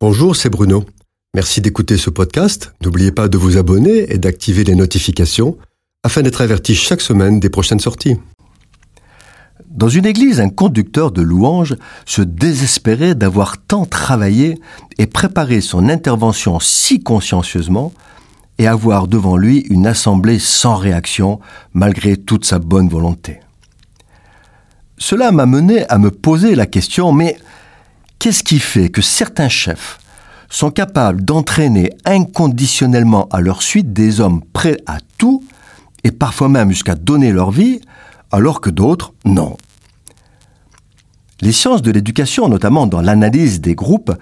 Bonjour, c'est Bruno. Merci d'écouter ce podcast. N'oubliez pas de vous abonner et d'activer les notifications afin d'être averti chaque semaine des prochaines sorties. Dans une église, un conducteur de louanges se désespérait d'avoir tant travaillé et préparé son intervention si consciencieusement et avoir devant lui une assemblée sans réaction malgré toute sa bonne volonté. Cela m'a mené à me poser la question, mais qu'est-ce qui fait que certains chefs sont capables d'entraîner inconditionnellement à leur suite des hommes prêts à tout, et parfois même jusqu'à donner leur vie, alors que d'autres, non? Les sciences de l'éducation, notamment dans l'analyse des groupes,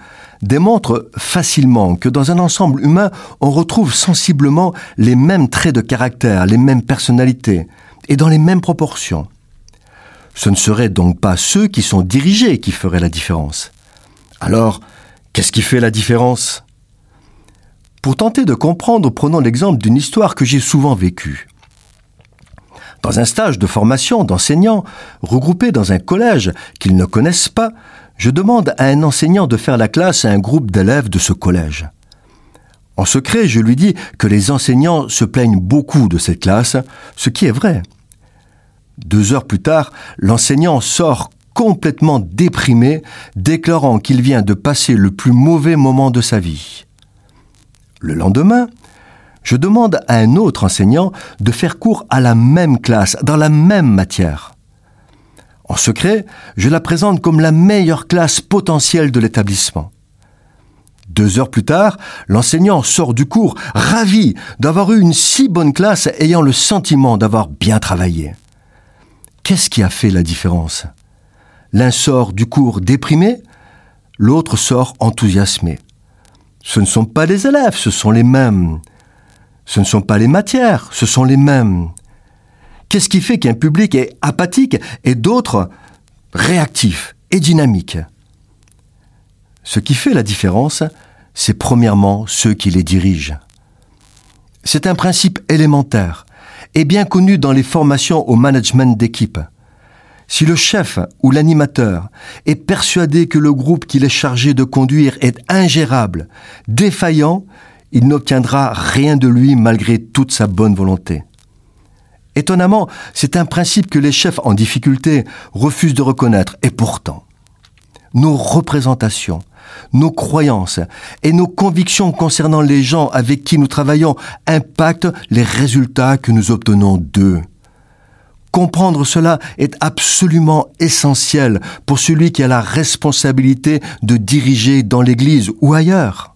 démontrent facilement que dans un ensemble humain, on retrouve sensiblement les mêmes traits de caractère, les mêmes personnalités, et dans les mêmes proportions. Ce ne seraient donc pas ceux qui sont dirigés qui feraient la différence. Alors, qu'est-ce qui fait la différence? Pour tenter de comprendre, prenons l'exemple d'une histoire que j'ai souvent vécue. Dans un stage de formation d'enseignants, regroupés dans un collège qu'ils ne connaissent pas, je demande à un enseignant de faire la classe à un groupe d'élèves de ce collège. En secret, je lui dis que les enseignants se plaignent beaucoup de cette classe, ce qui est vrai. Deux heures plus tard, l'enseignant sort complètement déprimé, déclarant qu'il vient de passer le plus mauvais moment de sa vie. Le lendemain, je demande à un autre enseignant de faire cours à la même classe, dans la même matière. En secret, je la présente comme la meilleure classe potentielle de l'établissement. Deux heures plus tard, l'enseignant sort du cours ravi d'avoir eu une si bonne classe ayant le sentiment d'avoir bien travaillé. Qu'est-ce qui a fait la différence? L'un sort du cours déprimé, l'autre sort enthousiasmé. Ce ne sont pas les élèves, ce sont les mêmes. Ce ne sont pas les matières, ce sont les mêmes. Qu'est-ce qui fait qu'un public est apathique et d'autres réactifs et dynamiques? Ce qui fait la différence, c'est premièrement ceux qui les dirigent. C'est un principe élémentaire et bien connu dans les formations au management d'équipe. Si le chef ou l'animateur est persuadé que le groupe qu'il est chargé de conduire est ingérable, défaillant, il n'obtiendra rien de lui malgré toute sa bonne volonté. Étonnamment, c'est un principe que les chefs en difficulté refusent de reconnaître, et pourtant, nos représentations, nos croyances et nos convictions concernant les gens avec qui nous travaillons impactent les résultats que nous obtenons d'eux. Comprendre cela est absolument essentiel pour celui qui a la responsabilité de diriger dans l'Église ou ailleurs.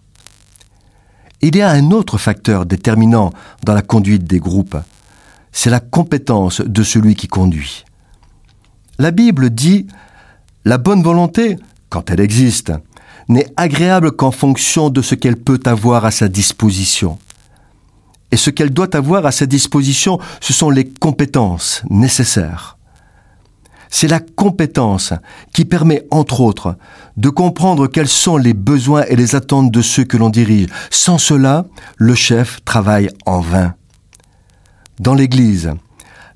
Il y a un autre facteur déterminant dans la conduite des groupes. C'est la compétence de celui qui conduit. La Bible dit La bonne volonté, quand elle existe, n'est agréable qu'en fonction de ce qu'elle peut avoir à sa disposition. Et ce qu'elle doit avoir à sa disposition, ce sont les compétences nécessaires. C'est la compétence qui permet, entre autres, de comprendre quels sont les besoins et les attentes de ceux que l'on dirige. Sans cela, le chef travaille en vain. Dans l'Église,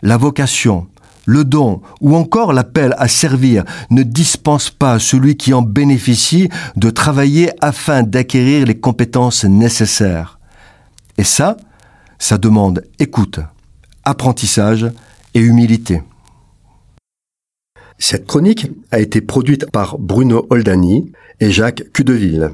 la vocation, le don ou encore l'appel à servir ne dispense pas celui qui en bénéficie de travailler afin d'acquérir les compétences nécessaires. Et ça, ça demande écoute, apprentissage et humilité. Cette chronique a été produite par Bruno Oldani et Jacques Cudeville.